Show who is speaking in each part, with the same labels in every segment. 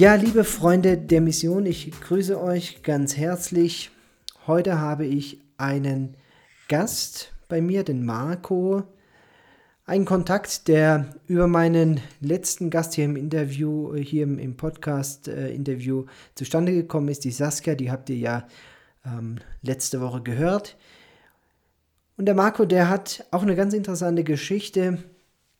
Speaker 1: Ja, liebe Freunde der Mission, ich grüße euch ganz herzlich. Heute habe ich einen Gast bei mir, den Marco. Ein Kontakt, der über meinen letzten Gast hier im Interview, hier im, Podcast-Interview äh, zustande gekommen ist, die Saskia, die habt ihr ja ähm, letzte Woche gehört. Und der Marco, der hat auch eine ganz interessante Geschichte.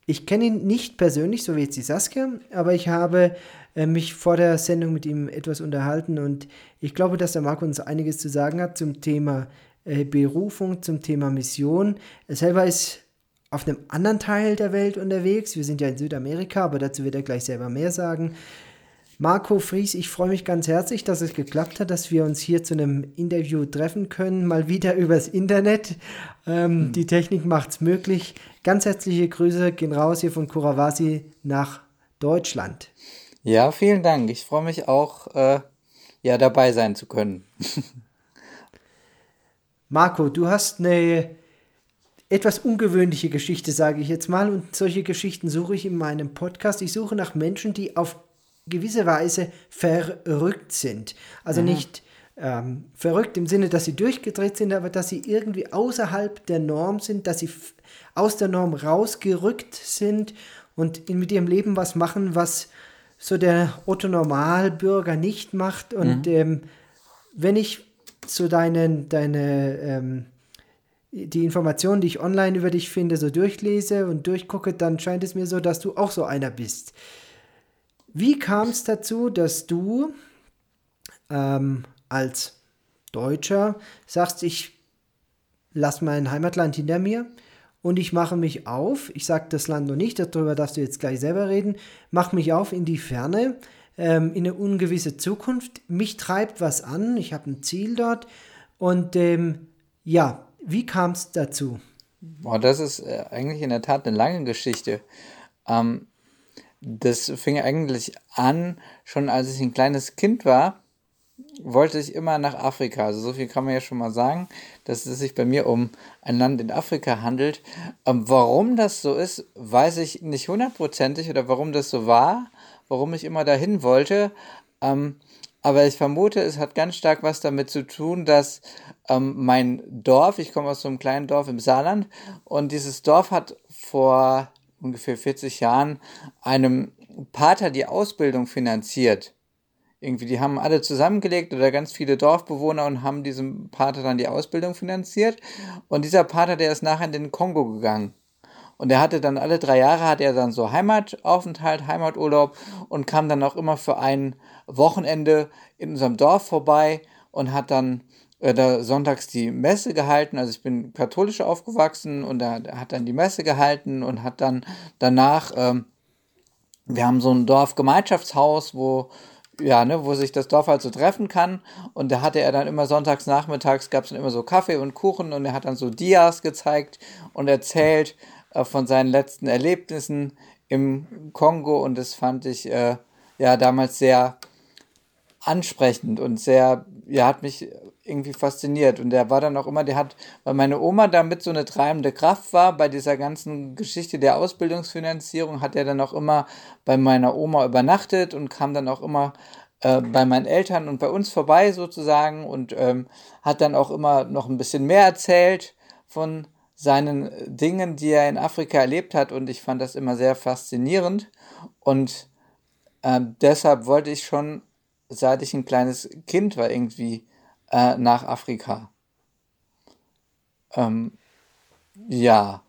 Speaker 1: Ich kenne ihn nicht persönlich, so wie jetzt die Saskia, aber ich habe äh, mich vor der Sendung mit ihm etwas unterhalten und ich glaube, dass der Marco uns einiges zu sagen hat zum Thema äh, Berufung, zum Thema Mission. Er selber ist auf einem anderen Teil der Welt unterwegs. Wir sind ja in Südamerika, aber dazu wird er gleich selber mehr sagen. Marco Fries, ich freue mich ganz herzlich, dass es geklappt hat, dass wir uns hier zu einem Interview treffen können, mal wieder übers Internet. Ähm, mhm. Die Technik macht es möglich. Ganz herzliche Grüße gehen raus hier von Kurawasi nach Deutschland.
Speaker 2: Ja, vielen Dank. Ich freue mich auch, äh, ja, dabei sein zu können.
Speaker 1: Marco, du hast eine etwas ungewöhnliche Geschichte, sage ich jetzt mal. Und solche Geschichten suche ich in meinem Podcast. Ich suche nach Menschen, die auf gewisse Weise verrückt sind. Also mhm. nicht ähm, verrückt im Sinne, dass sie durchgedreht sind, aber dass sie irgendwie außerhalb der Norm sind, dass sie aus der Norm rausgerückt sind und mit ihrem Leben was machen, was so der Otto Normalbürger nicht macht. Und mhm. ähm, wenn ich so deinen, deine, ähm, die Informationen, die ich online über dich finde, so durchlese und durchgucke, dann scheint es mir so, dass du auch so einer bist. Wie kam es dazu, dass du ähm, als Deutscher sagst, ich lasse mein Heimatland hinter mir und ich mache mich auf, ich sage das Land noch nicht, darüber darfst du jetzt gleich selber reden, mache mich auf in die Ferne, ähm, in eine ungewisse Zukunft. Mich treibt was an, ich habe ein Ziel dort und ähm, ja, wie kam es dazu?
Speaker 2: Boah, das ist äh, eigentlich in der Tat eine lange Geschichte. Ähm, das fing eigentlich an, schon als ich ein kleines Kind war, wollte ich immer nach Afrika. Also so viel kann man ja schon mal sagen, dass es sich bei mir um ein Land in Afrika handelt. Ähm, warum das so ist, weiß ich nicht hundertprozentig oder warum das so war, warum ich immer dahin wollte. Ähm, aber ich vermute, es hat ganz stark was damit zu tun, dass ähm, mein Dorf, ich komme aus so einem kleinen Dorf im Saarland, und dieses Dorf hat vor ungefähr 40 Jahren einem Pater die Ausbildung finanziert. Irgendwie, die haben alle zusammengelegt oder ganz viele Dorfbewohner und haben diesem Pater dann die Ausbildung finanziert. Und dieser Pater, der ist nachher in den Kongo gegangen. Und er hatte dann alle drei Jahre, hat er dann so Heimataufenthalt, Heimaturlaub und kam dann auch immer für ein Wochenende in unserem Dorf vorbei und hat dann äh, da sonntags die Messe gehalten. Also ich bin katholisch aufgewachsen und er, er hat dann die Messe gehalten und hat dann danach, ähm, wir haben so ein Dorfgemeinschaftshaus, wo ja, ne, wo sich das Dorf halt so treffen kann. Und da hatte er dann immer sonntags nachmittags, gab es dann immer so Kaffee und Kuchen und er hat dann so Dias gezeigt und erzählt äh, von seinen letzten Erlebnissen im Kongo und das fand ich äh, ja damals sehr ansprechend und sehr, ja, hat mich irgendwie fasziniert. Und der war dann auch immer, der hat, weil meine Oma damit so eine treibende Kraft war, bei dieser ganzen Geschichte der Ausbildungsfinanzierung, hat er dann auch immer bei meiner Oma übernachtet und kam dann auch immer äh, bei meinen Eltern und bei uns vorbei sozusagen und ähm, hat dann auch immer noch ein bisschen mehr erzählt von seinen Dingen, die er in Afrika erlebt hat. Und ich fand das immer sehr faszinierend. Und äh, deshalb wollte ich schon, seit ich ein kleines Kind war, irgendwie äh, nach Afrika. Ähm, ja.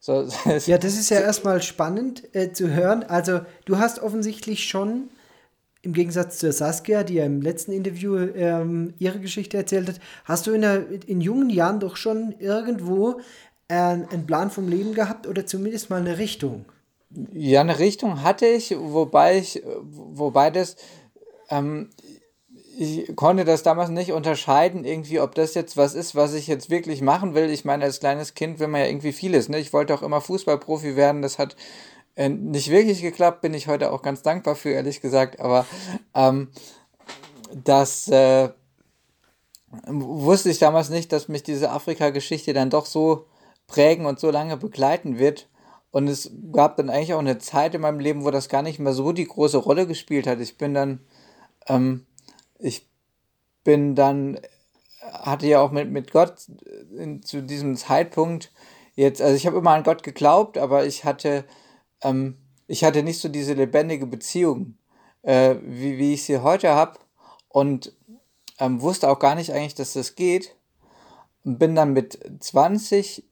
Speaker 1: So, ja, das ist ja erstmal spannend äh, zu hören. Also, du hast offensichtlich schon, im Gegensatz zur Saskia, die ja im letzten Interview ähm, ihre Geschichte erzählt hat, hast du in, der, in jungen Jahren doch schon irgendwo äh, einen Plan vom Leben gehabt oder zumindest mal eine Richtung.
Speaker 2: Ja, eine Richtung hatte ich, wobei ich, wobei das, ähm, ich konnte das damals nicht unterscheiden, irgendwie, ob das jetzt was ist, was ich jetzt wirklich machen will. Ich meine, als kleines Kind will man ja irgendwie vieles. Ne? Ich wollte auch immer Fußballprofi werden. Das hat äh, nicht wirklich geklappt, bin ich heute auch ganz dankbar für, ehrlich gesagt. Aber ähm, das äh, wusste ich damals nicht, dass mich diese Afrika-Geschichte dann doch so prägen und so lange begleiten wird. Und es gab dann eigentlich auch eine Zeit in meinem Leben, wo das gar nicht mehr so die große Rolle gespielt hat. Ich bin dann, ähm, ich bin dann, hatte ja auch mit, mit Gott in, zu diesem Zeitpunkt jetzt, also ich habe immer an Gott geglaubt, aber ich hatte, ähm, ich hatte nicht so diese lebendige Beziehung, äh, wie, wie ich sie heute habe und ähm, wusste auch gar nicht eigentlich, dass das geht. Bin dann mit 20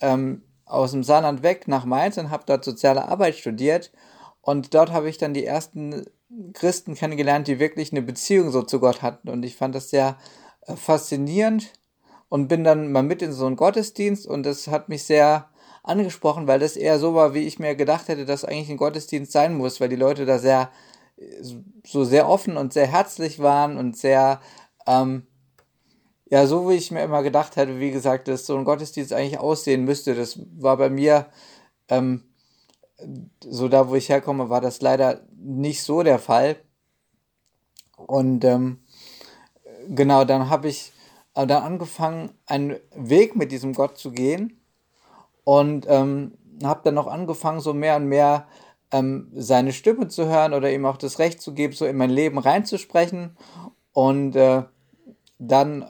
Speaker 2: ähm, aus dem Saarland weg nach Mainz und habe dort soziale Arbeit studiert. Und dort habe ich dann die ersten Christen kennengelernt, die wirklich eine Beziehung so zu Gott hatten. Und ich fand das sehr äh, faszinierend und bin dann mal mit in so einen Gottesdienst und das hat mich sehr angesprochen, weil das eher so war, wie ich mir gedacht hätte, dass eigentlich ein Gottesdienst sein muss, weil die Leute da sehr so sehr offen und sehr herzlich waren und sehr ähm, ja, so wie ich mir immer gedacht hätte, wie gesagt, dass so ein Gottesdienst eigentlich aussehen müsste. Das war bei mir, ähm, so da, wo ich herkomme, war das leider nicht so der Fall. Und ähm, genau, dann habe ich dann angefangen, einen Weg mit diesem Gott zu gehen und ähm, habe dann noch angefangen, so mehr und mehr ähm, seine Stimme zu hören oder ihm auch das Recht zu geben, so in mein Leben reinzusprechen. Und äh, dann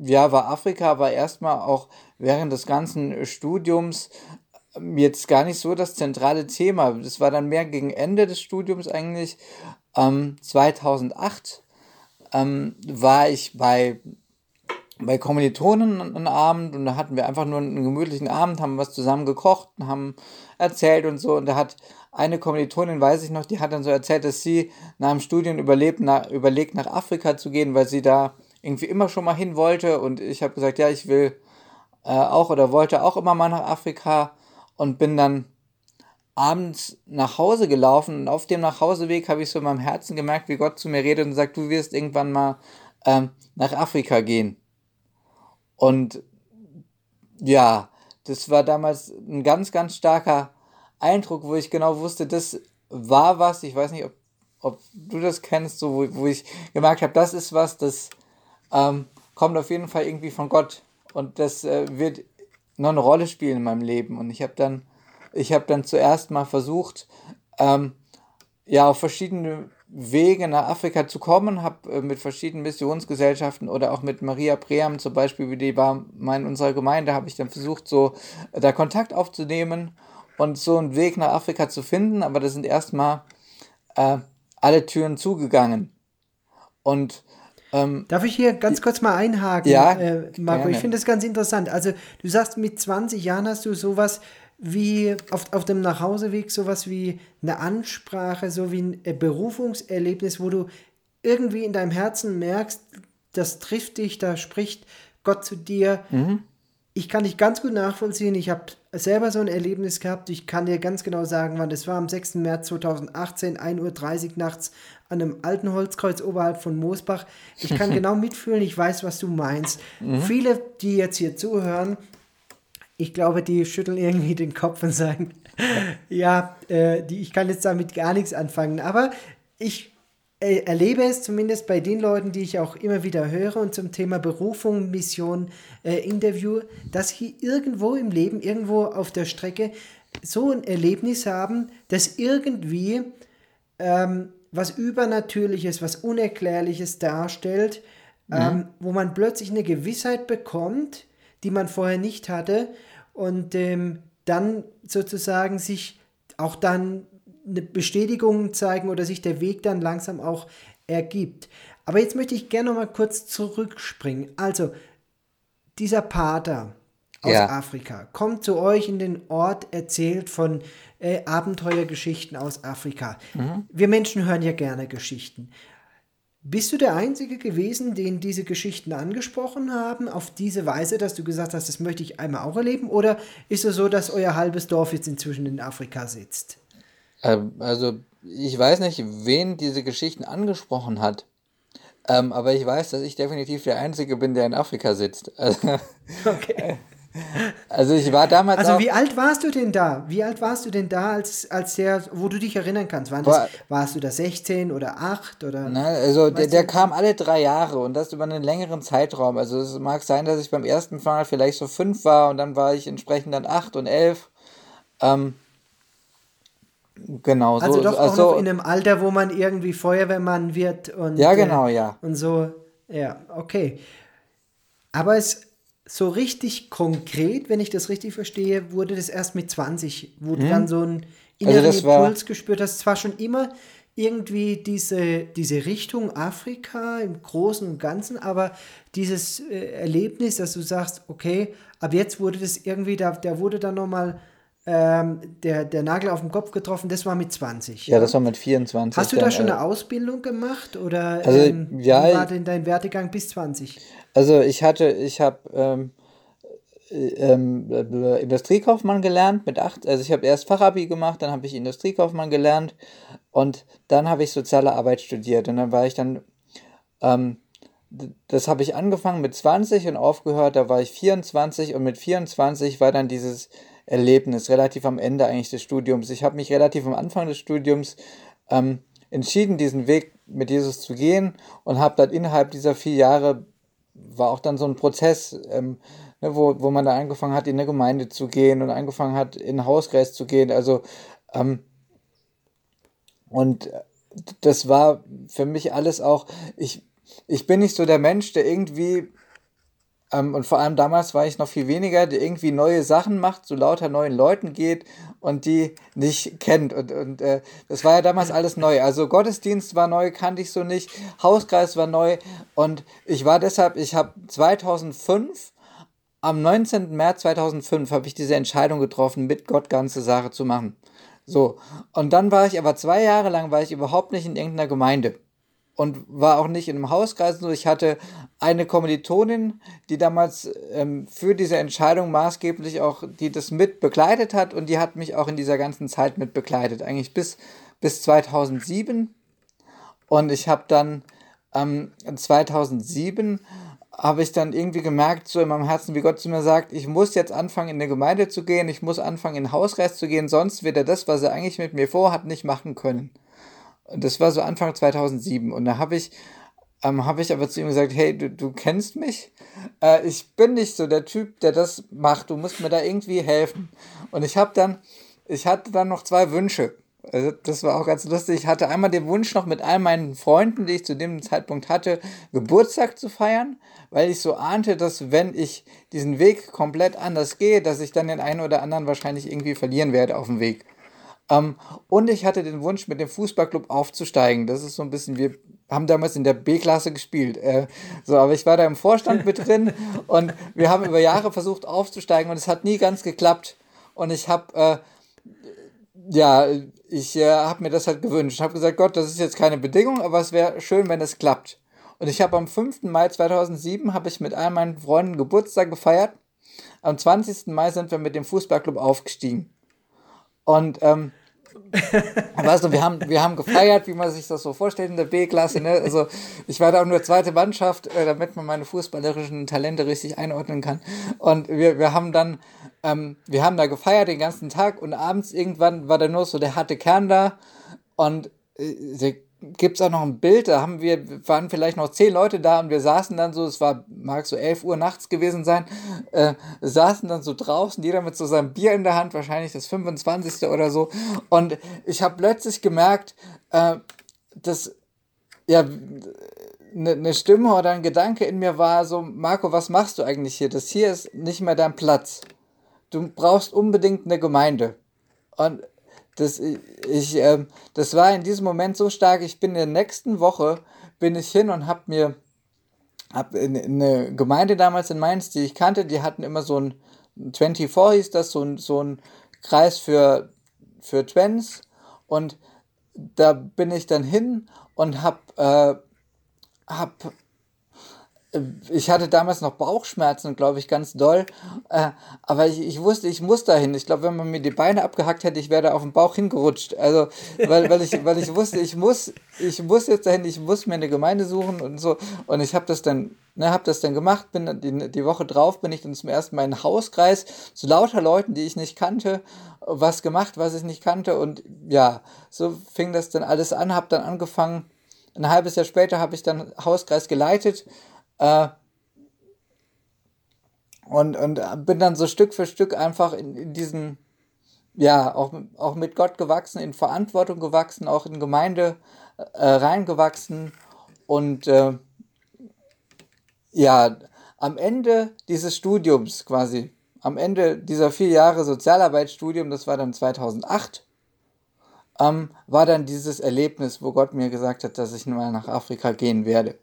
Speaker 2: ja, war Afrika, war erstmal auch während des ganzen Studiums jetzt gar nicht so das zentrale Thema. Das war dann mehr gegen Ende des Studiums eigentlich. Ähm, 2008 ähm, war ich bei, bei Kommilitonen einen Abend und da hatten wir einfach nur einen gemütlichen Abend, haben was zusammen gekocht und haben erzählt und so. Und da hat eine Kommilitonin, weiß ich noch, die hat dann so erzählt, dass sie nach dem Studium überlebt, nach, überlegt, nach Afrika zu gehen, weil sie da irgendwie immer schon mal hin wollte und ich habe gesagt, ja, ich will äh, auch oder wollte auch immer mal nach Afrika und bin dann abends nach Hause gelaufen und auf dem Nachhauseweg habe ich so in meinem Herzen gemerkt, wie Gott zu mir redet und sagt, du wirst irgendwann mal ähm, nach Afrika gehen. Und ja, das war damals ein ganz, ganz starker Eindruck, wo ich genau wusste, das war was, ich weiß nicht, ob, ob du das kennst, so wo, wo ich gemerkt habe, das ist was, das ähm, kommt auf jeden Fall irgendwie von Gott. Und das äh, wird noch eine Rolle spielen in meinem Leben. Und ich habe dann, ich habe dann zuerst mal versucht, ähm, ja, auf verschiedene Wege nach Afrika zu kommen, habe äh, mit verschiedenen Missionsgesellschaften oder auch mit Maria Pream zum Beispiel, wie die war in unserer Gemeinde, habe ich dann versucht, so da Kontakt aufzunehmen und so einen Weg nach Afrika zu finden, aber da sind erstmal äh, alle Türen zugegangen. Und
Speaker 1: ähm, Darf ich hier ganz kurz mal einhaken, ja, äh, Marco? Gerne. Ich finde das ganz interessant. Also, du sagst, mit 20 Jahren hast du sowas wie auf, auf dem Nachhauseweg sowas wie eine Ansprache, so wie ein äh, Berufungserlebnis, wo du irgendwie in deinem Herzen merkst, das trifft dich, da spricht Gott zu dir. Mhm. Ich kann dich ganz gut nachvollziehen. Ich habe selber so ein Erlebnis gehabt. Ich kann dir ganz genau sagen, wann das war. Am 6. März 2018, 1.30 Uhr nachts an einem alten Holzkreuz oberhalb von Moosbach. Ich kann genau mitfühlen, ich weiß, was du meinst. Mhm. Viele, die jetzt hier zuhören, ich glaube, die schütteln irgendwie den Kopf und sagen, ja, äh, die, ich kann jetzt damit gar nichts anfangen. Aber ich äh, erlebe es zumindest bei den Leuten, die ich auch immer wieder höre und zum Thema Berufung, Mission, äh, Interview, dass sie irgendwo im Leben, irgendwo auf der Strecke so ein Erlebnis haben, das irgendwie ähm, was Übernatürliches, was Unerklärliches darstellt, mhm. ähm, wo man plötzlich eine Gewissheit bekommt, die man vorher nicht hatte und ähm, dann sozusagen sich auch dann eine Bestätigung zeigen oder sich der Weg dann langsam auch ergibt. Aber jetzt möchte ich gerne noch mal kurz zurückspringen. Also, dieser Pater aus ja. Afrika kommt zu euch in den Ort, erzählt von äh, Abenteuergeschichten aus Afrika. Mhm. Wir Menschen hören ja gerne Geschichten. Bist du der Einzige gewesen, den diese Geschichten angesprochen haben, auf diese Weise, dass du gesagt hast, das möchte ich einmal auch erleben? Oder ist es so, dass euer halbes Dorf jetzt inzwischen in Afrika sitzt?
Speaker 2: Ähm, also, ich weiß nicht, wen diese Geschichten angesprochen hat. Ähm, aber ich weiß, dass ich definitiv der Einzige bin, der in Afrika sitzt. Also, okay. Also ich war damals.
Speaker 1: Also wie alt warst du denn da? Wie alt warst du denn da, als, als der, wo du dich erinnern kannst? War das, warst du da 16 oder 8 oder?
Speaker 2: Na, also der, der kam alle drei Jahre und das über einen längeren Zeitraum. Also es mag sein, dass ich beim ersten Mal vielleicht so fünf war und dann war ich entsprechend dann acht und elf. Ähm, Genau,
Speaker 1: also so. doch auch also, noch in einem Alter, wo man irgendwie Feuerwehrmann wird und.
Speaker 2: Ja, genau, ja.
Speaker 1: Und so, ja, okay. Aber es so richtig konkret, wenn ich das richtig verstehe, wurde das erst mit 20, wo hm. du dann so einen inneren also Impuls gespürt hast. Zwar schon immer irgendwie diese, diese Richtung Afrika im Großen und Ganzen, aber dieses äh, Erlebnis, dass du sagst, okay, ab jetzt wurde das irgendwie, da, da wurde dann nochmal ähm, der, der Nagel auf den Kopf getroffen, das war mit 20.
Speaker 2: Ja, ja? das war mit 24.
Speaker 1: Hast du da schon äh, eine Ausbildung gemacht oder also, ähm, ja, war denn dein Werdegang bis 20?
Speaker 2: Also ich hatte, ich habe ähm, ähm, äh, Industriekaufmann gelernt mit acht, also ich habe erst Fachabi gemacht, dann habe ich Industriekaufmann gelernt und dann habe ich soziale Arbeit studiert und dann war ich dann, ähm, das habe ich angefangen mit 20 und aufgehört, da war ich 24 und mit 24 war dann dieses Erlebnis relativ am Ende eigentlich des Studiums. Ich habe mich relativ am Anfang des Studiums ähm, entschieden, diesen Weg mit Jesus zu gehen und habe dann innerhalb dieser vier Jahre war auch dann so ein Prozess, ähm, ne, wo, wo man da angefangen hat, in eine Gemeinde zu gehen und angefangen hat, in Hauskreis zu gehen. Also, ähm, und das war für mich alles auch, ich, ich bin nicht so der Mensch, der irgendwie, ähm, und vor allem damals war ich noch viel weniger, der irgendwie neue Sachen macht, zu lauter neuen Leuten geht und die nicht kennt. Und, und äh, das war ja damals alles neu. Also Gottesdienst war neu, kannte ich so nicht, Hauskreis war neu und ich war deshalb, ich habe 2005 am 19. März 2005 habe ich diese Entscheidung getroffen, mit Gott ganze Sache zu machen. So, und dann war ich aber zwei Jahre lang, war ich überhaupt nicht in irgendeiner Gemeinde und war auch nicht in einem Hauskreis. So, ich hatte eine Kommilitonin, die damals ähm, für diese Entscheidung maßgeblich auch, die das mit begleitet hat und die hat mich auch in dieser ganzen Zeit mit begleitet, eigentlich bis, bis 2007. Und ich habe dann ähm, 2007 habe ich dann irgendwie gemerkt, so in meinem Herzen, wie Gott zu mir sagt, ich muss jetzt anfangen, in eine Gemeinde zu gehen, ich muss anfangen, in den Hausreis zu gehen, sonst wird er das, was er eigentlich mit mir vorhat, nicht machen können. Das war so Anfang 2007. Und da habe ich, ähm, habe ich aber zu ihm gesagt, hey, du, du kennst mich? Äh, ich bin nicht so der Typ, der das macht. Du musst mir da irgendwie helfen. Und ich habe dann, ich hatte dann noch zwei Wünsche. Also das war auch ganz lustig. Ich hatte einmal den Wunsch noch mit all meinen Freunden, die ich zu dem Zeitpunkt hatte, Geburtstag zu feiern, weil ich so ahnte, dass wenn ich diesen Weg komplett anders gehe, dass ich dann den einen oder anderen wahrscheinlich irgendwie verlieren werde auf dem Weg. Ähm, und ich hatte den Wunsch, mit dem Fußballclub aufzusteigen. Das ist so ein bisschen, wir haben damals in der B-Klasse gespielt. Äh, so, aber ich war da im Vorstand mit drin und wir haben über Jahre versucht aufzusteigen und es hat nie ganz geklappt. Und ich habe äh, ja, ich äh, habe mir das halt gewünscht. Ich habe gesagt, Gott, das ist jetzt keine Bedingung, aber es wäre schön, wenn es klappt. Und ich habe am 5. Mai 2007 habe ich mit all meinen Freunden Geburtstag gefeiert. Am 20. Mai sind wir mit dem Fußballclub aufgestiegen. Und ähm, weißt du, wir haben, wir haben gefeiert, wie man sich das so vorstellt in der B-Klasse. Ne? Also ich war da auch nur zweite Mannschaft, äh, damit man meine fußballerischen Talente richtig einordnen kann. Und wir, wir haben dann, ähm, wir haben da gefeiert den ganzen Tag und abends irgendwann war da nur so der harte Kern da. Und äh, gibt es auch noch ein Bild, da haben wir, waren vielleicht noch zehn Leute da und wir saßen dann so, es war, mag so elf Uhr nachts gewesen sein, äh, saßen dann so draußen, jeder mit so seinem Bier in der Hand, wahrscheinlich das 25. oder so. Und ich habe plötzlich gemerkt, äh, dass ja eine ne Stimme oder ein Gedanke in mir war so, Marco, was machst du eigentlich hier? Das hier ist nicht mehr dein Platz. Du brauchst unbedingt eine Gemeinde. Und das, ich, äh, das war in diesem Moment so stark. Ich bin in der nächsten Woche bin ich hin und habe mir hab in, in eine Gemeinde damals in Mainz, die ich kannte, die hatten immer so ein 24 hieß das, so ein, so ein Kreis für, für Twins. Und da bin ich dann hin und hab, äh, hab ich hatte damals noch Bauchschmerzen, glaube ich, ganz doll. Äh, aber ich, ich wusste, ich muss dahin. Ich glaube, wenn man mir die Beine abgehackt hätte, ich wäre da auf dem Bauch hingerutscht. Also, weil, weil, ich, weil ich wusste, ich muss, ich muss jetzt dahin, ich muss mir eine Gemeinde suchen und so. Und ich habe das dann, ne, habe das dann gemacht. Bin die, die Woche drauf bin ich dann zum ersten Mal in Hauskreis zu lauter Leuten, die ich nicht kannte, was gemacht, was ich nicht kannte. Und ja, so fing das dann alles an. Habe dann angefangen. Ein halbes Jahr später habe ich dann Hauskreis geleitet äh, und, und bin dann so Stück für Stück einfach in, in diesen ja, auch, auch mit Gott gewachsen, in Verantwortung gewachsen, auch in Gemeinde äh, reingewachsen und äh, ja, am Ende dieses Studiums quasi, am Ende dieser vier Jahre Sozialarbeitsstudium, das war dann 2008, ähm, war dann dieses Erlebnis, wo Gott mir gesagt hat, dass ich mal nach Afrika gehen werde.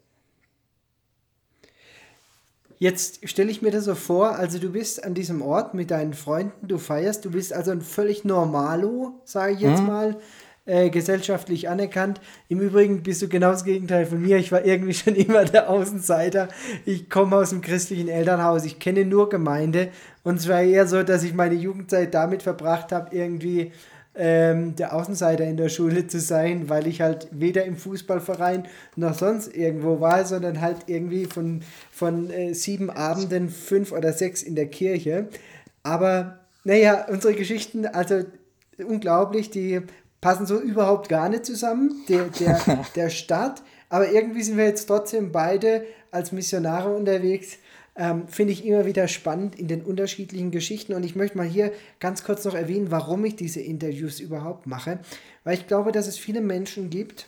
Speaker 1: Jetzt stelle ich mir das so vor, also du bist an diesem Ort mit deinen Freunden, du feierst, du bist also ein völlig Normalo, sage ich jetzt mhm. mal, äh, gesellschaftlich anerkannt. Im Übrigen bist du genau das Gegenteil von mir. Ich war irgendwie schon immer der Außenseiter. Ich komme aus einem christlichen Elternhaus. Ich kenne nur Gemeinde. Und es war eher so, dass ich meine Jugendzeit damit verbracht habe, irgendwie ähm, der Außenseiter in der Schule zu sein, weil ich halt weder im Fußballverein noch sonst irgendwo war, sondern halt irgendwie von, von äh, sieben Abenden fünf oder sechs in der Kirche. Aber naja, unsere Geschichten, also unglaublich, die passen so überhaupt gar nicht zusammen, der, der, der Start. Aber irgendwie sind wir jetzt trotzdem beide als Missionare unterwegs. Ähm, Finde ich immer wieder spannend in den unterschiedlichen Geschichten. Und ich möchte mal hier ganz kurz noch erwähnen, warum ich diese Interviews überhaupt mache. Weil ich glaube, dass es viele Menschen gibt,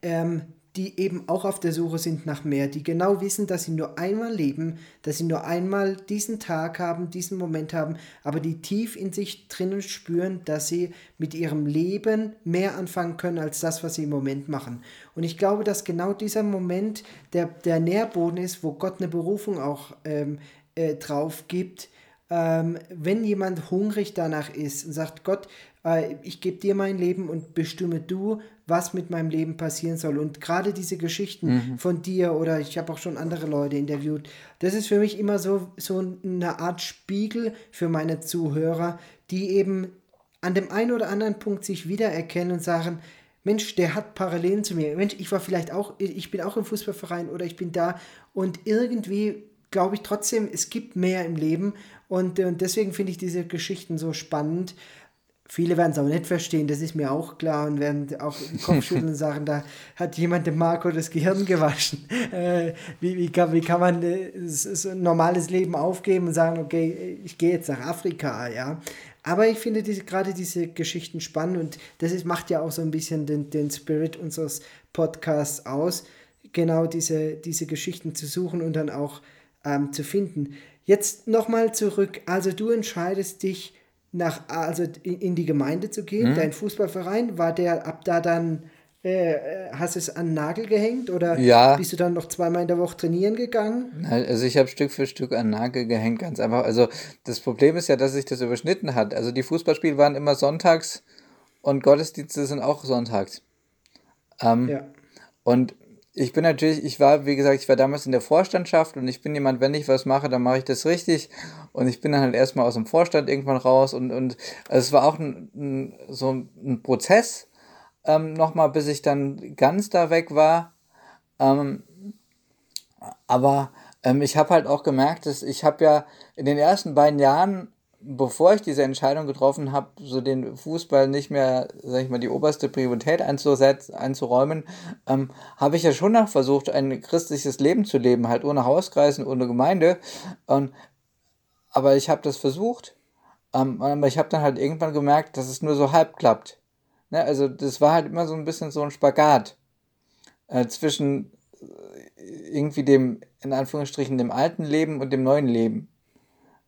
Speaker 1: ähm, die eben auch auf der Suche sind nach mehr, die genau wissen, dass sie nur einmal leben, dass sie nur einmal diesen Tag haben, diesen Moment haben, aber die tief in sich drinnen spüren, dass sie mit ihrem Leben mehr anfangen können als das, was sie im Moment machen. Und ich glaube, dass genau dieser Moment der, der Nährboden ist, wo Gott eine Berufung auch ähm, äh, drauf gibt, ähm, wenn jemand hungrig danach ist und sagt, Gott, äh, ich gebe dir mein Leben und bestimme du, was mit meinem Leben passieren soll. Und gerade diese Geschichten mhm. von dir oder ich habe auch schon andere Leute interviewt, das ist für mich immer so, so eine Art Spiegel für meine Zuhörer, die eben an dem einen oder anderen Punkt sich wiedererkennen und sagen, Mensch, der hat Parallelen zu mir. Mensch, ich war vielleicht auch, ich bin auch im Fußballverein oder ich bin da und irgendwie glaube ich trotzdem, es gibt mehr im Leben und, und deswegen finde ich diese Geschichten so spannend. Viele werden es auch nicht verstehen, das ist mir auch klar und werden auch Kopfschütteln und sagen, da hat jemand dem Marco das Gehirn gewaschen. Äh, wie, wie, kann, wie kann man äh, so ein normales Leben aufgeben und sagen, okay, ich gehe jetzt nach Afrika, ja. Aber ich finde diese, gerade diese Geschichten spannend und das ist, macht ja auch so ein bisschen den, den Spirit unseres Podcasts aus, genau diese, diese Geschichten zu suchen und dann auch ähm, zu finden. Jetzt nochmal zurück. Also du entscheidest dich nach, also in die Gemeinde zu gehen, mhm. dein Fußballverein, war der ab da dann, äh, hast du es an den Nagel gehängt oder ja. bist du dann noch zweimal in der Woche trainieren gegangen?
Speaker 2: Also ich habe Stück für Stück an den Nagel gehängt, ganz einfach. Also das Problem ist ja, dass sich das überschnitten hat. Also die Fußballspiele waren immer sonntags und Gottesdienste sind auch sonntags. Ähm, ja. Und ich bin natürlich, ich war, wie gesagt, ich war damals in der Vorstandschaft und ich bin jemand, wenn ich was mache, dann mache ich das richtig. Und ich bin dann halt erstmal aus dem Vorstand irgendwann raus und, und es war auch ein, ein, so ein Prozess ähm, nochmal, bis ich dann ganz da weg war. Ähm, aber ähm, ich habe halt auch gemerkt, dass ich habe ja in den ersten beiden Jahren bevor ich diese Entscheidung getroffen habe, so den Fußball nicht mehr, sag ich mal, die oberste Priorität einzusetzen, einzuräumen, ähm, habe ich ja schon noch versucht, ein christliches Leben zu leben, halt ohne Hauskreisen, ohne Gemeinde. Und, aber ich habe das versucht, ähm, aber ich habe dann halt irgendwann gemerkt, dass es nur so halb klappt. Ne? Also das war halt immer so ein bisschen so ein Spagat äh, zwischen äh, irgendwie dem, in Anführungsstrichen, dem alten Leben und dem neuen Leben.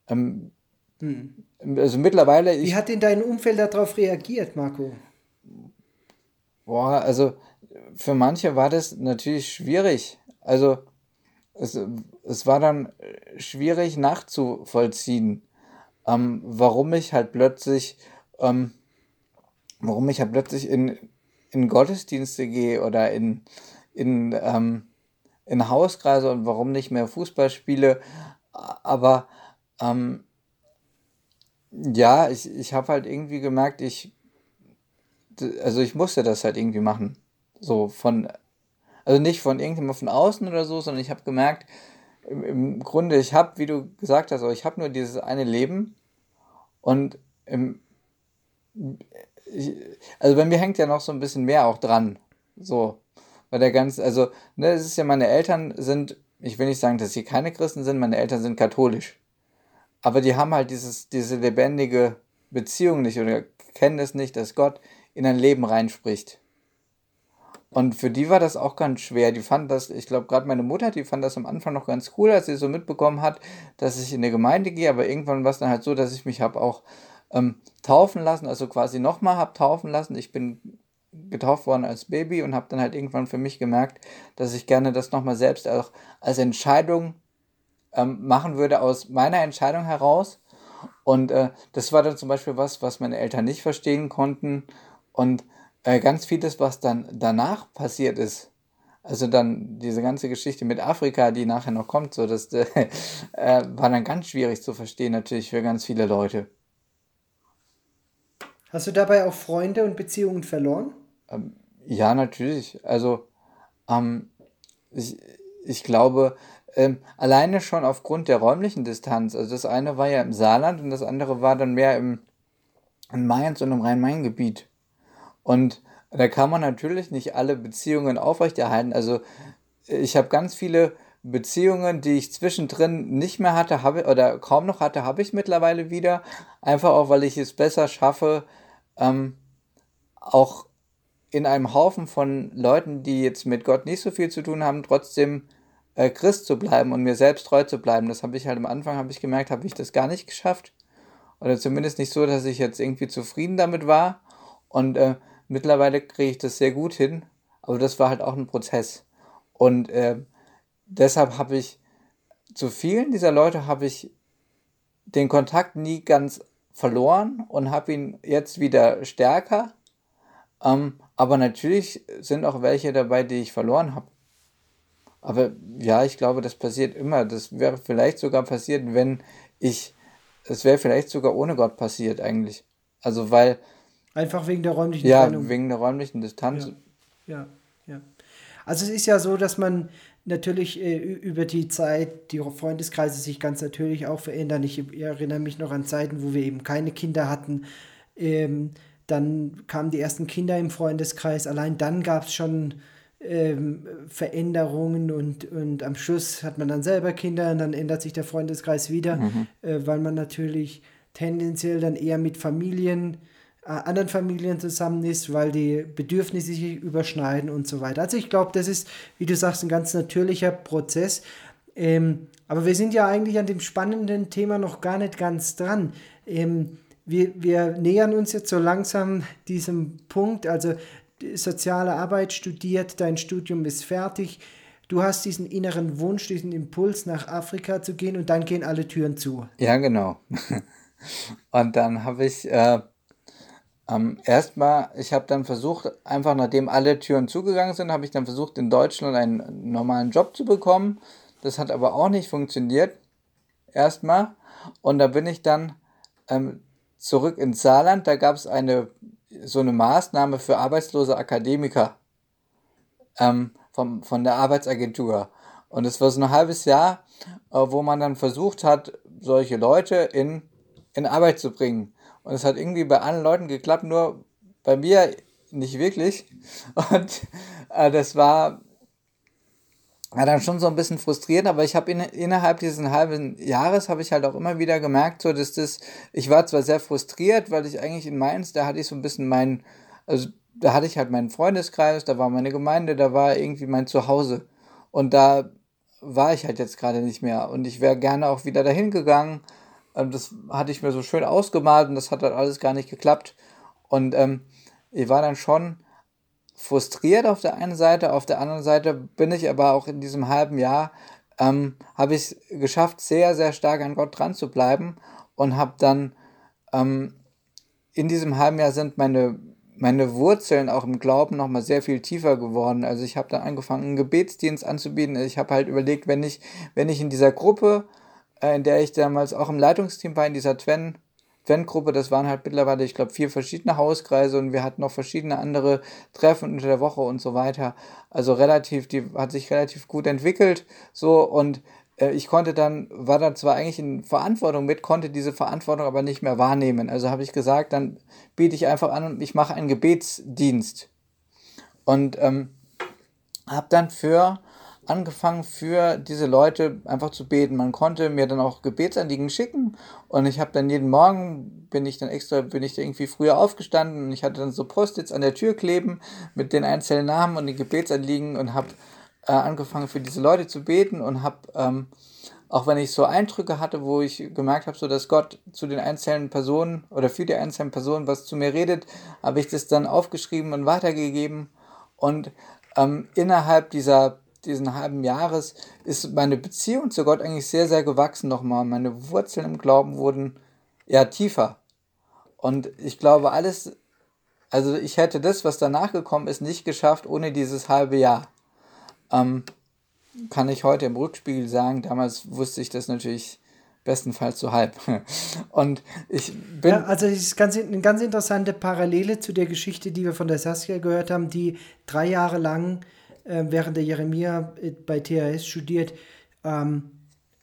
Speaker 2: Ähm, hm. Also mittlerweile.
Speaker 1: Wie hat denn dein Umfeld darauf reagiert, Marco?
Speaker 2: Boah, also für manche war das natürlich schwierig. Also es, es war dann schwierig nachzuvollziehen, ähm, warum ich halt plötzlich, ähm, warum ich halt plötzlich in, in Gottesdienste gehe oder in, in, ähm, in Hauskreise und warum nicht mehr Fußball spiele. Aber ähm, ja, ich, ich habe halt irgendwie gemerkt, ich, also ich musste das halt irgendwie machen. So von, also nicht von irgendjemand von außen oder so, sondern ich habe gemerkt, im, im Grunde, ich habe, wie du gesagt hast, ich habe nur dieses eine Leben und im, ich, also bei mir hängt ja noch so ein bisschen mehr auch dran. So, weil der ganze, also, ne, es ist ja, meine Eltern sind, ich will nicht sagen, dass sie keine Christen sind, meine Eltern sind katholisch aber die haben halt dieses, diese lebendige Beziehung nicht oder kennen es nicht, dass Gott in ein Leben reinspricht. Und für die war das auch ganz schwer. Die fand das, ich glaube, gerade meine Mutter, die fand das am Anfang noch ganz cool, als sie so mitbekommen hat, dass ich in der Gemeinde gehe. Aber irgendwann war es dann halt so, dass ich mich habe auch ähm, taufen lassen, also quasi nochmal habe taufen lassen. Ich bin getauft worden als Baby und habe dann halt irgendwann für mich gemerkt, dass ich gerne das nochmal selbst auch als Entscheidung ähm, machen würde aus meiner Entscheidung heraus. Und äh, das war dann zum Beispiel was, was meine Eltern nicht verstehen konnten. Und äh, ganz vieles, was dann danach passiert ist, also dann diese ganze Geschichte mit Afrika, die nachher noch kommt, so das äh, war dann ganz schwierig zu verstehen, natürlich für ganz viele Leute.
Speaker 1: Hast du dabei auch Freunde und Beziehungen verloren?
Speaker 2: Ähm, ja, natürlich. Also ähm, ich, ich glaube, ähm, alleine schon aufgrund der räumlichen Distanz. Also das eine war ja im Saarland und das andere war dann mehr im in Mainz und im Rhein-Main-Gebiet. Und da kann man natürlich nicht alle Beziehungen aufrechterhalten. Also ich habe ganz viele Beziehungen, die ich zwischendrin nicht mehr hatte, habe oder kaum noch hatte, habe ich mittlerweile wieder. Einfach auch, weil ich es besser schaffe, ähm, auch in einem Haufen von Leuten, die jetzt mit Gott nicht so viel zu tun haben, trotzdem äh, Christ zu bleiben und mir selbst treu zu bleiben. Das habe ich halt am Anfang, habe ich gemerkt, habe ich das gar nicht geschafft. Oder zumindest nicht so, dass ich jetzt irgendwie zufrieden damit war. Und äh, mittlerweile kriege ich das sehr gut hin. Aber das war halt auch ein Prozess. Und äh, deshalb habe ich zu vielen dieser Leute habe ich den Kontakt nie ganz verloren und habe ihn jetzt wieder stärker. Ähm, aber natürlich sind auch welche dabei, die ich verloren habe. Aber ja, ich glaube, das passiert immer. Das wäre vielleicht sogar passiert, wenn ich, es wäre vielleicht sogar ohne Gott passiert eigentlich. Also weil.
Speaker 1: Einfach wegen der räumlichen
Speaker 2: ja, Trennung. Ja, wegen der räumlichen Distanz.
Speaker 1: Ja, ja, ja. Also es ist ja so, dass man natürlich äh, über die Zeit die Freundeskreise sich ganz natürlich auch verändern. Ich erinnere mich noch an Zeiten, wo wir eben keine Kinder hatten. Ähm, dann kamen die ersten Kinder im Freundeskreis. Allein dann gab es schon ähm, Veränderungen und, und am Schluss hat man dann selber Kinder und dann ändert sich der Freundeskreis wieder, mhm. äh, weil man natürlich tendenziell dann eher mit Familien, anderen Familien zusammen ist, weil die Bedürfnisse sich überschneiden und so weiter. Also ich glaube, das ist, wie du sagst, ein ganz natürlicher Prozess. Ähm, aber wir sind ja eigentlich an dem spannenden Thema noch gar nicht ganz dran. Ähm, wir, wir nähern uns jetzt so langsam diesem Punkt. Also soziale Arbeit studiert, dein Studium ist fertig, du hast diesen inneren Wunsch, diesen Impuls nach Afrika zu gehen und dann gehen alle Türen zu.
Speaker 2: Ja, genau. Und dann habe ich äh, ähm, erstmal, ich habe dann versucht, einfach nachdem alle Türen zugegangen sind, habe ich dann versucht, in Deutschland einen normalen Job zu bekommen. Das hat aber auch nicht funktioniert. Erstmal. Und da bin ich dann ähm, zurück ins Saarland. Da gab es eine so eine Maßnahme für arbeitslose Akademiker ähm, vom, von der Arbeitsagentur. Und es war so ein halbes Jahr, äh, wo man dann versucht hat, solche Leute in, in Arbeit zu bringen. Und es hat irgendwie bei allen Leuten geklappt, nur bei mir nicht wirklich. Und äh, das war war dann schon so ein bisschen frustrierend, aber ich habe in, innerhalb dieses halben Jahres habe ich halt auch immer wieder gemerkt, so dass das, ich war zwar sehr frustriert, weil ich eigentlich in Mainz, da hatte ich so ein bisschen mein, also da hatte ich halt meinen Freundeskreis, da war meine Gemeinde, da war irgendwie mein Zuhause und da war ich halt jetzt gerade nicht mehr und ich wäre gerne auch wieder dahin gegangen. Das hatte ich mir so schön ausgemalt und das hat halt alles gar nicht geklappt und ähm, ich war dann schon frustriert auf der einen Seite, auf der anderen Seite bin ich aber auch in diesem halben Jahr, ähm, habe ich es geschafft, sehr, sehr stark an Gott dran zu bleiben und habe dann ähm, in diesem halben Jahr sind meine, meine Wurzeln auch im Glauben nochmal sehr viel tiefer geworden. Also ich habe dann angefangen, einen Gebetsdienst anzubieten. Ich habe halt überlegt, wenn ich, wenn ich in dieser Gruppe, in der ich damals auch im Leitungsteam war, in dieser Twen, Fangruppe, das waren halt mittlerweile, ich glaube, vier verschiedene Hauskreise und wir hatten noch verschiedene andere Treffen unter der Woche und so weiter. Also relativ, die hat sich relativ gut entwickelt. So und äh, ich konnte dann, war dann zwar eigentlich in Verantwortung mit, konnte diese Verantwortung aber nicht mehr wahrnehmen. Also habe ich gesagt, dann biete ich einfach an und ich mache einen Gebetsdienst. Und ähm, habe dann für angefangen für diese Leute einfach zu beten. Man konnte mir dann auch Gebetsanliegen schicken und ich habe dann jeden Morgen bin ich dann extra, bin ich da irgendwie früher aufgestanden und ich hatte dann so Post-its an der Tür kleben mit den einzelnen Namen und den Gebetsanliegen und habe äh, angefangen für diese Leute zu beten und habe, ähm, auch wenn ich so Eindrücke hatte, wo ich gemerkt habe, so dass Gott zu den einzelnen Personen oder für die einzelnen Personen was zu mir redet, habe ich das dann aufgeschrieben und weitergegeben und ähm, innerhalb dieser diesen halben Jahres ist meine Beziehung zu Gott eigentlich sehr, sehr gewachsen nochmal. Meine Wurzeln im Glauben wurden ja tiefer. Und ich glaube, alles, also ich hätte das, was danach gekommen ist, nicht geschafft ohne dieses halbe Jahr. Ähm, kann ich heute im Rückspiegel sagen, damals wusste ich das natürlich bestenfalls so halb. Und ich bin.
Speaker 1: Ja, also es ist ganz, eine ganz interessante Parallele zu der Geschichte, die wir von der Saskia gehört haben, die drei Jahre lang äh, während der Jeremia äh, bei THS studiert, ähm,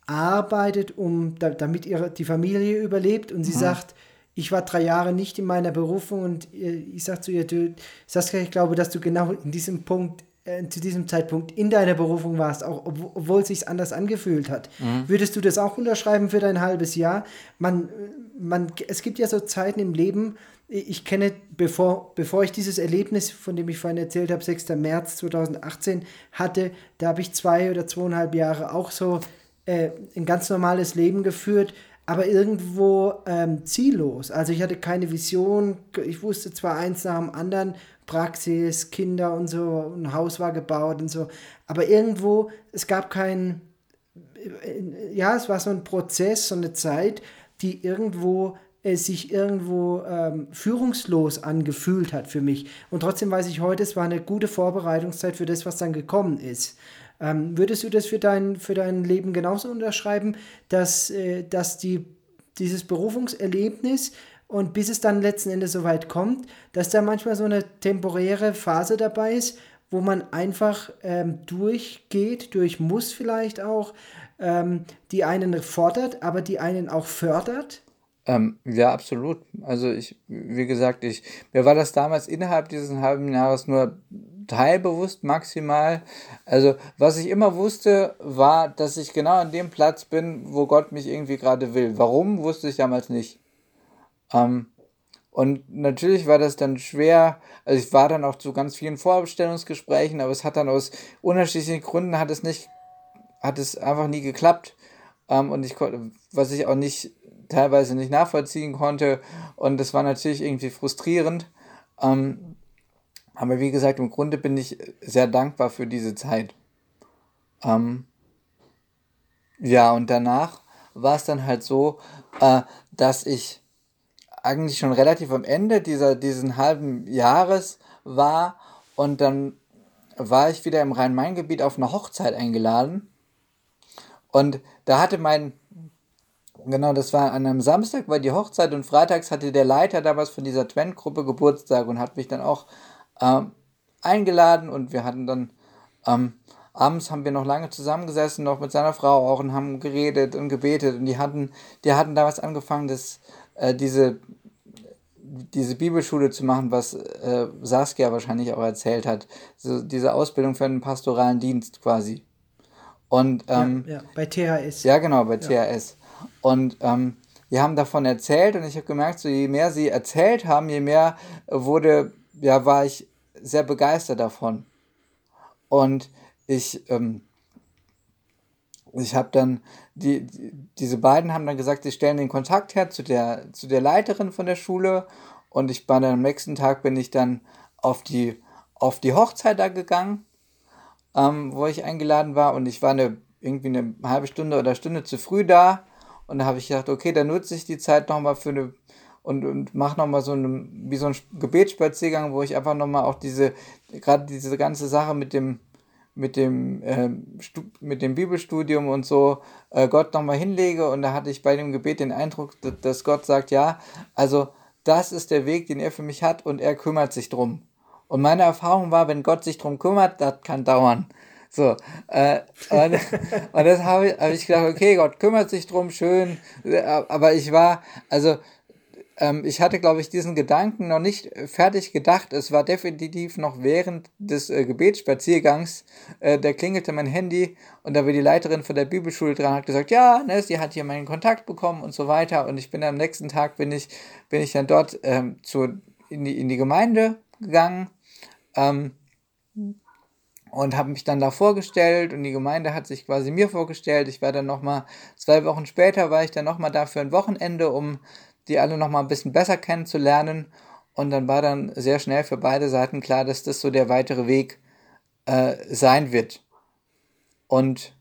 Speaker 1: arbeitet, um da, damit ihre, die Familie überlebt. Und sie mhm. sagt, ich war drei Jahre nicht in meiner Berufung und äh, ich sage zu ihr, du, Saskia, ich glaube, dass du genau in diesem Punkt äh, zu diesem Zeitpunkt in deiner Berufung warst, auch ob, obwohl es sich anders angefühlt hat. Mhm. Würdest du das auch unterschreiben für dein halbes Jahr? Man, man, es gibt ja so Zeiten im Leben, ich kenne, bevor, bevor ich dieses Erlebnis, von dem ich vorhin erzählt habe, 6. März 2018 hatte, da habe ich zwei oder zweieinhalb Jahre auch so äh, ein ganz normales Leben geführt, aber irgendwo ähm, ziellos. Also ich hatte keine Vision, ich wusste zwar eins nach dem anderen, Praxis, Kinder und so, ein Haus war gebaut und so, aber irgendwo, es gab kein, äh, ja, es war so ein Prozess, so eine Zeit, die irgendwo es sich irgendwo ähm, führungslos angefühlt hat für mich. Und trotzdem weiß ich heute, es war eine gute Vorbereitungszeit für das, was dann gekommen ist. Ähm, würdest du das für dein, für dein Leben genauso unterschreiben, dass, äh, dass die, dieses Berufungserlebnis und bis es dann letzten Endes so weit kommt, dass da manchmal so eine temporäre Phase dabei ist, wo man einfach ähm, durchgeht, durch muss vielleicht auch, ähm, die einen fordert, aber die einen auch fördert?
Speaker 2: Ähm, ja, absolut. Also ich, wie gesagt, ich, mir war das damals innerhalb dieses halben Jahres nur teilbewusst maximal. Also was ich immer wusste, war, dass ich genau an dem Platz bin, wo Gott mich irgendwie gerade will. Warum, wusste ich damals nicht. Ähm, und natürlich war das dann schwer, also ich war dann auch zu ganz vielen Vorbestellungsgesprächen, aber es hat dann aus unterschiedlichen Gründen hat es nicht, hat es einfach nie geklappt. Ähm, und ich konnte, was ich auch nicht teilweise nicht nachvollziehen konnte. Und das war natürlich irgendwie frustrierend. Ähm, aber wie gesagt, im Grunde bin ich sehr dankbar für diese Zeit. Ähm, ja, und danach war es dann halt so, äh, dass ich eigentlich schon relativ am Ende dieser, diesen halben Jahres war und dann war ich wieder im Rhein-Main-Gebiet auf eine Hochzeit eingeladen. Und da hatte mein Genau, das war an einem Samstag, war die Hochzeit und freitags hatte der Leiter damals von dieser Twent-Gruppe Geburtstag und hat mich dann auch ähm, eingeladen und wir hatten dann ähm, abends haben wir noch lange zusammengesessen, noch mit seiner Frau auch und haben geredet und gebetet und die hatten, die hatten damals angefangen, das, äh, diese, diese Bibelschule zu machen, was äh, Saskia wahrscheinlich auch erzählt hat, so diese Ausbildung für einen pastoralen Dienst quasi. Und ähm,
Speaker 1: ja, ja, bei THS.
Speaker 2: Ja, genau, bei ja. THS. Und ähm, wir haben davon erzählt und ich habe gemerkt, so je mehr sie erzählt haben, je mehr wurde, ja, war ich sehr begeistert davon. Und ich, ähm, ich habe dann, die, die, diese beiden haben dann gesagt, sie stellen den Kontakt her zu der, zu der Leiterin von der Schule und ich war dann am nächsten Tag bin ich dann auf die, auf die Hochzeit da gegangen, ähm, wo ich eingeladen war und ich war eine, irgendwie eine halbe Stunde oder Stunde zu früh da und da habe ich gedacht, okay, dann nutze ich die Zeit nochmal für eine und, und mache nochmal so eine, wie so ein Gebetsspaziergang, wo ich einfach nochmal auch diese, gerade diese ganze Sache mit dem, mit dem, äh, mit dem Bibelstudium und so äh, Gott nochmal hinlege. Und da hatte ich bei dem Gebet den Eindruck, dass Gott sagt, ja, also das ist der Weg, den er für mich hat und er kümmert sich drum. Und meine Erfahrung war, wenn Gott sich drum kümmert, das kann dauern. So, äh, und, und das habe ich, hab ich gedacht, okay, Gott kümmert sich drum, schön. Aber ich war, also ähm, ich hatte, glaube ich, diesen Gedanken noch nicht fertig gedacht. Es war definitiv noch während des äh, Gebetsspaziergangs. Äh, da klingelte mein Handy und da war die Leiterin von der Bibelschule dran, hat gesagt, ja, ne, sie hat hier meinen Kontakt bekommen und so weiter. Und ich bin am nächsten Tag bin ich, bin ich dann dort ähm, zu, in, die, in die Gemeinde gegangen. Ähm, und habe mich dann da vorgestellt und die Gemeinde hat sich quasi mir vorgestellt. Ich war dann nochmal, zwei Wochen später war ich dann nochmal da für ein Wochenende, um die alle nochmal ein bisschen besser kennenzulernen. Und dann war dann sehr schnell für beide Seiten klar, dass das so der weitere Weg äh, sein wird. Und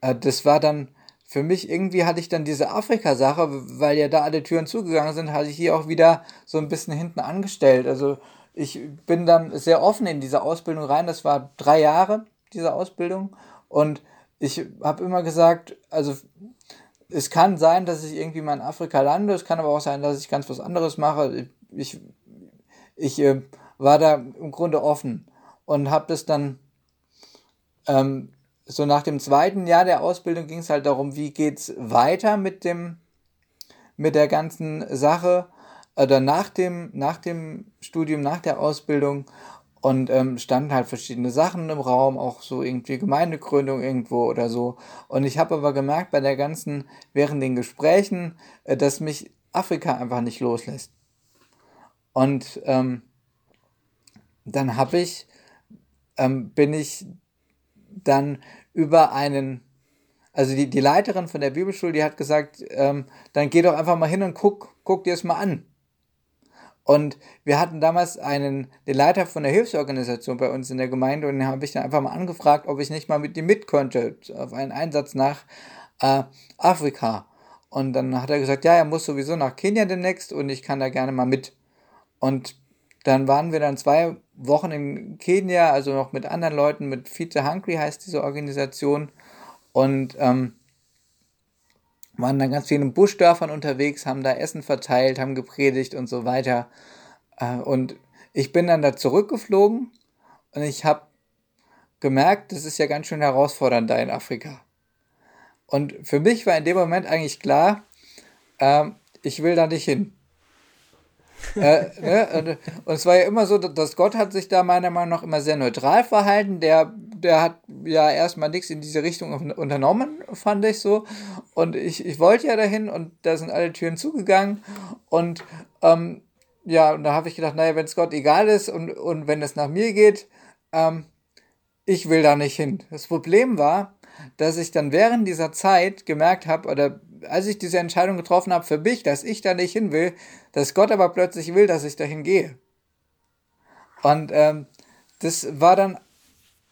Speaker 2: äh, das war dann für mich irgendwie hatte ich dann diese Afrika-Sache, weil ja da alle Türen zugegangen sind, hatte ich hier auch wieder so ein bisschen hinten angestellt. Also ich bin dann sehr offen in diese Ausbildung rein. Das war drei Jahre, diese Ausbildung. Und ich habe immer gesagt, also es kann sein, dass ich irgendwie mal in Afrika lande. Es kann aber auch sein, dass ich ganz was anderes mache. Ich, ich äh, war da im Grunde offen und habe das dann ähm, so nach dem zweiten Jahr der Ausbildung ging es halt darum, wie geht's weiter mit dem mit der ganzen Sache oder nach dem, nach dem Studium, nach der Ausbildung und ähm, standen halt verschiedene Sachen im Raum, auch so irgendwie Gemeindegründung irgendwo oder so. Und ich habe aber gemerkt bei der ganzen, während den Gesprächen, äh, dass mich Afrika einfach nicht loslässt. Und ähm, dann habe ich, ähm, bin ich dann über einen, also die, die Leiterin von der Bibelschule, die hat gesagt, ähm, dann geh doch einfach mal hin und guck, guck dir es mal an. Und wir hatten damals einen, den Leiter von der Hilfsorganisation bei uns in der Gemeinde und den habe ich dann einfach mal angefragt, ob ich nicht mal mit ihm mit könnte auf einen Einsatz nach äh, Afrika. Und dann hat er gesagt, ja, er muss sowieso nach Kenia demnächst und ich kann da gerne mal mit. Und dann waren wir dann zwei Wochen in Kenia, also noch mit anderen Leuten, mit the Hungry heißt diese Organisation. Und ähm, waren dann ganz viel in Buschdörfern unterwegs, haben da Essen verteilt, haben gepredigt und so weiter. Äh, und ich bin dann da zurückgeflogen und ich habe gemerkt, das ist ja ganz schön herausfordernd da in Afrika. Und für mich war in dem Moment eigentlich klar, äh, ich will da nicht hin. Äh, ne? und, und, es war ja immer so, dass Gott hat sich da meiner Meinung nach immer sehr neutral verhalten. Der der hat ja erstmal nichts in diese Richtung unternommen, fand ich so. Und ich, ich wollte ja dahin und da sind alle Türen zugegangen. Und ähm, ja, und da habe ich gedacht, naja, wenn es Gott egal ist und, und wenn es nach mir geht, ähm, ich will da nicht hin. Das Problem war, dass ich dann während dieser Zeit gemerkt habe, oder als ich diese Entscheidung getroffen habe für mich, dass ich da nicht hin will, dass Gott aber plötzlich will, dass ich dahin gehe. Und ähm, das war dann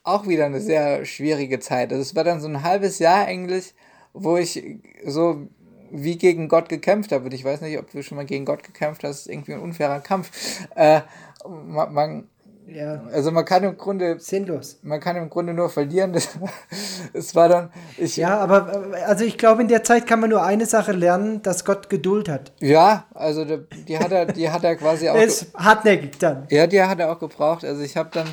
Speaker 2: auch wieder eine sehr schwierige Zeit. Also es war dann so ein halbes Jahr eigentlich, wo ich so wie gegen Gott gekämpft habe. Und ich weiß nicht, ob du schon mal gegen Gott gekämpft hast. Das ist irgendwie ein unfairer Kampf. Äh, man, man ja. Also man kann im Grunde sinnlos. Man kann im Grunde nur verlieren. Es war dann.
Speaker 1: Ich, ja, aber also ich glaube, in der Zeit kann man nur eine Sache lernen, dass Gott Geduld hat.
Speaker 2: Ja, also die, die hat er, die hat er quasi auch.
Speaker 1: ist hartnäckig dann.
Speaker 2: Ja, die hat er auch gebraucht. Also ich habe dann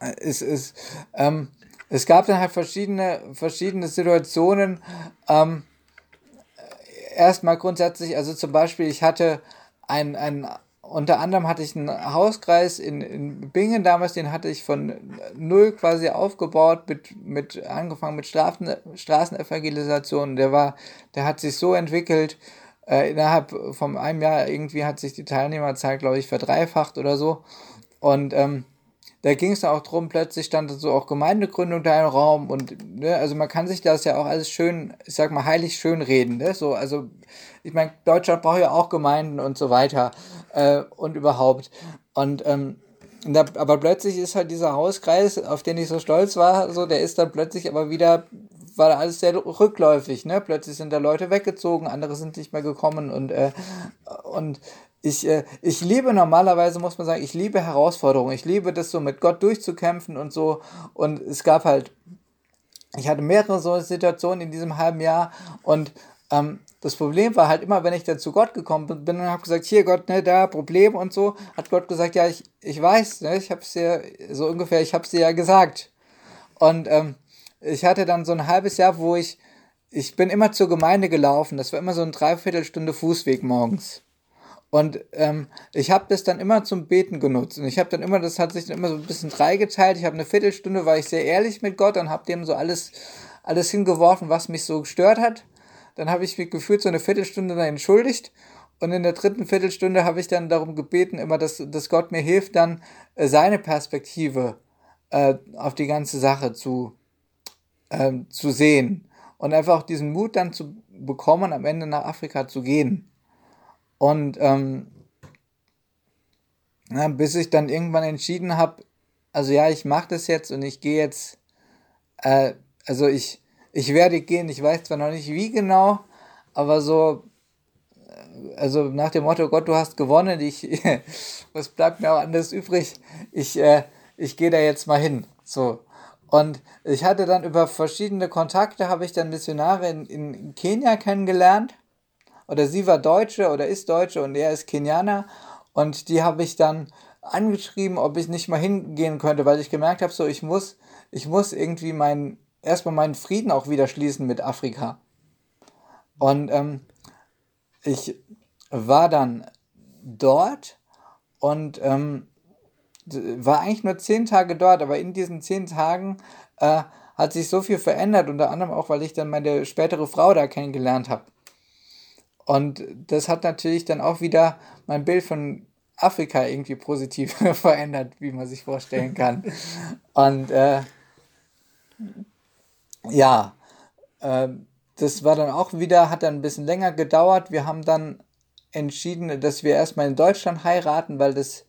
Speaker 2: es, es, ähm, es gab dann halt verschiedene, verschiedene Situationen. Ähm, erstmal grundsätzlich, also zum Beispiel, ich hatte ein, ein unter anderem hatte ich einen Hauskreis in, in Bingen damals, den hatte ich von null quasi aufgebaut, mit, mit angefangen mit Straßen, Straßenevangelisation. Der war, der hat sich so entwickelt, äh, innerhalb von einem Jahr irgendwie hat sich die Teilnehmerzahl, glaube ich, verdreifacht oder so. Und ähm, da ging es auch drum, plötzlich stand so auch Gemeindegründung da im Raum und, ne, also man kann sich das ja auch alles schön, ich sag mal, heilig schön reden, ne, so, also, ich meine, Deutschland braucht ja auch Gemeinden und so weiter, äh, und überhaupt. Und, ähm, da, aber plötzlich ist halt dieser Hauskreis, auf den ich so stolz war, so, der ist dann plötzlich aber wieder, war alles sehr rückläufig, ne, plötzlich sind da Leute weggezogen, andere sind nicht mehr gekommen und, äh, und ich, äh, ich liebe normalerweise, muss man sagen, ich liebe Herausforderungen. Ich liebe das so mit Gott durchzukämpfen und so. Und es gab halt, ich hatte mehrere so Situationen in diesem halben Jahr und ähm, das Problem war halt immer, wenn ich dann zu Gott gekommen bin und habe gesagt, hier Gott, ne, da Problem und so, hat Gott gesagt, ja, ich, ich weiß, ne, ich habe es dir so ungefähr, ich habe es dir ja gesagt. Und ähm, ich hatte dann so ein halbes Jahr, wo ich ich bin immer zur Gemeinde gelaufen. Das war immer so ein Dreiviertelstunde Fußweg morgens. Und ähm, ich habe das dann immer zum Beten genutzt. Und ich habe dann immer, das hat sich dann immer so ein bisschen dreigeteilt. Ich habe eine Viertelstunde, war ich sehr ehrlich mit Gott und habe dem so alles, alles hingeworfen, was mich so gestört hat. Dann habe ich mich gefühlt so eine Viertelstunde dann entschuldigt. Und in der dritten Viertelstunde habe ich dann darum gebeten, immer, dass, dass Gott mir hilft, dann äh, seine Perspektive äh, auf die ganze Sache zu, äh, zu sehen. Und einfach auch diesen Mut dann zu bekommen, am Ende nach Afrika zu gehen. Und ähm, bis ich dann irgendwann entschieden habe, also ja, ich mache das jetzt und ich gehe jetzt, äh, also ich, ich werde gehen, ich weiß zwar noch nicht wie genau, aber so, äh, also nach dem Motto, Gott, du hast gewonnen, ich, was bleibt mir auch anders übrig, ich, äh, ich gehe da jetzt mal hin, so. Und ich hatte dann über verschiedene Kontakte, habe ich dann Missionare in, in Kenia kennengelernt oder sie war Deutsche oder ist Deutsche und er ist Kenianer. Und die habe ich dann angeschrieben, ob ich nicht mal hingehen könnte, weil ich gemerkt habe, so ich muss, ich muss irgendwie meinen, erstmal meinen Frieden auch wieder schließen mit Afrika. Und ähm, ich war dann dort und ähm, war eigentlich nur zehn Tage dort, aber in diesen zehn Tagen äh, hat sich so viel verändert, unter anderem auch, weil ich dann meine spätere Frau da kennengelernt habe. Und das hat natürlich dann auch wieder mein Bild von Afrika irgendwie positiv verändert, wie man sich vorstellen kann. Und äh, ja, äh, das war dann auch wieder, hat dann ein bisschen länger gedauert. Wir haben dann entschieden, dass wir erstmal in Deutschland heiraten, weil das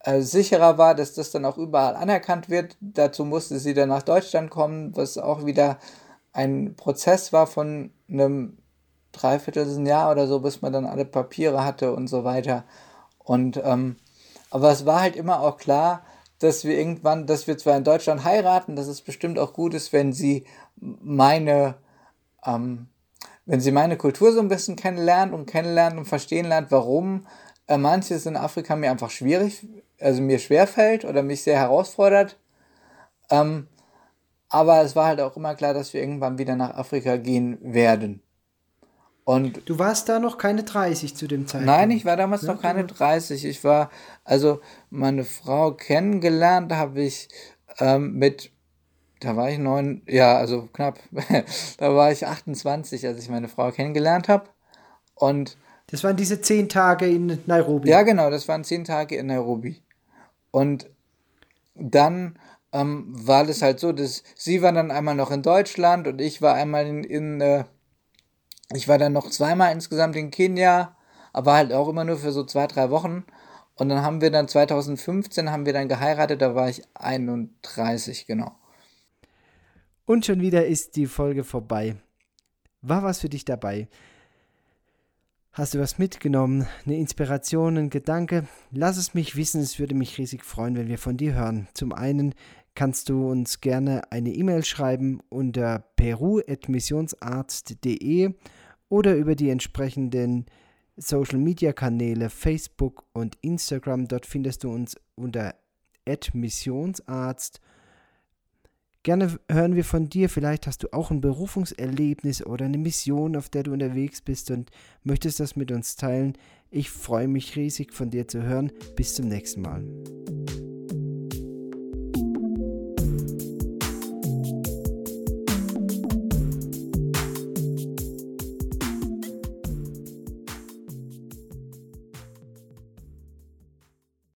Speaker 2: äh, sicherer war, dass das dann auch überall anerkannt wird. Dazu musste sie dann nach Deutschland kommen, was auch wieder ein Prozess war von einem dreiviertel Jahr oder so, bis man dann alle Papiere hatte und so weiter. Und ähm, aber es war halt immer auch klar, dass wir irgendwann, dass wir zwar in Deutschland heiraten, dass es bestimmt auch gut ist, wenn sie meine, ähm, wenn sie meine Kultur so ein bisschen kennenlernt und kennenlernt und verstehen lernt, warum äh, manches in Afrika mir einfach schwierig, also mir schwerfällt oder mich sehr herausfordert. Ähm, aber es war halt auch immer klar, dass wir irgendwann wieder nach Afrika gehen werden.
Speaker 1: Und du warst da noch keine 30 zu dem Zeitpunkt?
Speaker 2: Nein, ich war damals ja, noch keine 30. Ich war, also meine Frau kennengelernt habe ich ähm, mit, da war ich neun, ja, also knapp, da war ich 28, als ich meine Frau kennengelernt habe. Und
Speaker 1: das waren diese zehn Tage in Nairobi.
Speaker 2: Ja, genau, das waren zehn Tage in Nairobi. Und dann ähm, war das halt so, dass sie war dann einmal noch in Deutschland und ich war einmal in, in äh, ich war dann noch zweimal insgesamt in Kenia, aber halt auch immer nur für so zwei, drei Wochen. Und dann haben wir dann 2015 haben wir dann geheiratet, da war ich 31, genau.
Speaker 1: Und schon wieder ist die Folge vorbei. War was für dich dabei? Hast du was mitgenommen? Eine Inspiration, ein Gedanke? Lass es mich wissen, es würde mich riesig freuen, wenn wir von dir hören. Zum einen kannst du uns gerne eine E-Mail schreiben unter peru.missionsarzt.de oder über die entsprechenden Social Media Kanäle Facebook und Instagram. Dort findest du uns unter Missionsarzt. Gerne hören wir von dir. Vielleicht hast du auch ein Berufungserlebnis oder eine Mission, auf der du unterwegs bist und möchtest das mit uns teilen. Ich freue mich riesig von dir zu hören. Bis zum nächsten Mal.